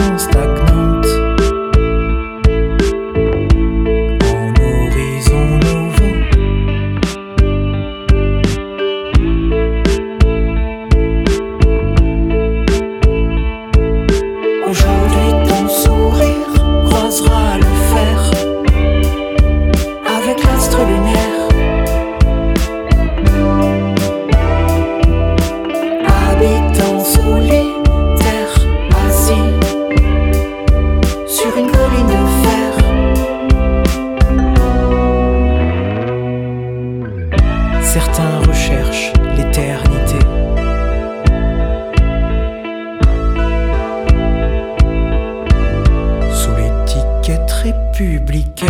just Certains recherchent l'éternité. Sous l'étiquette républicaine.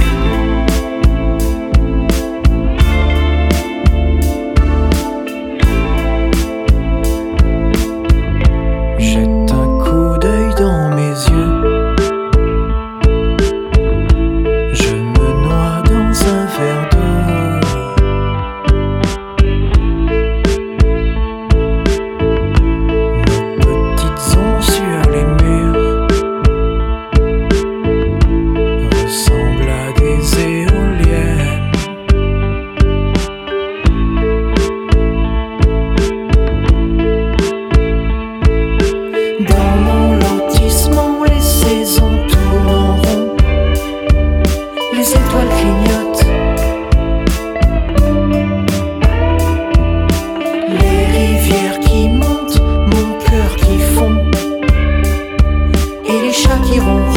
его.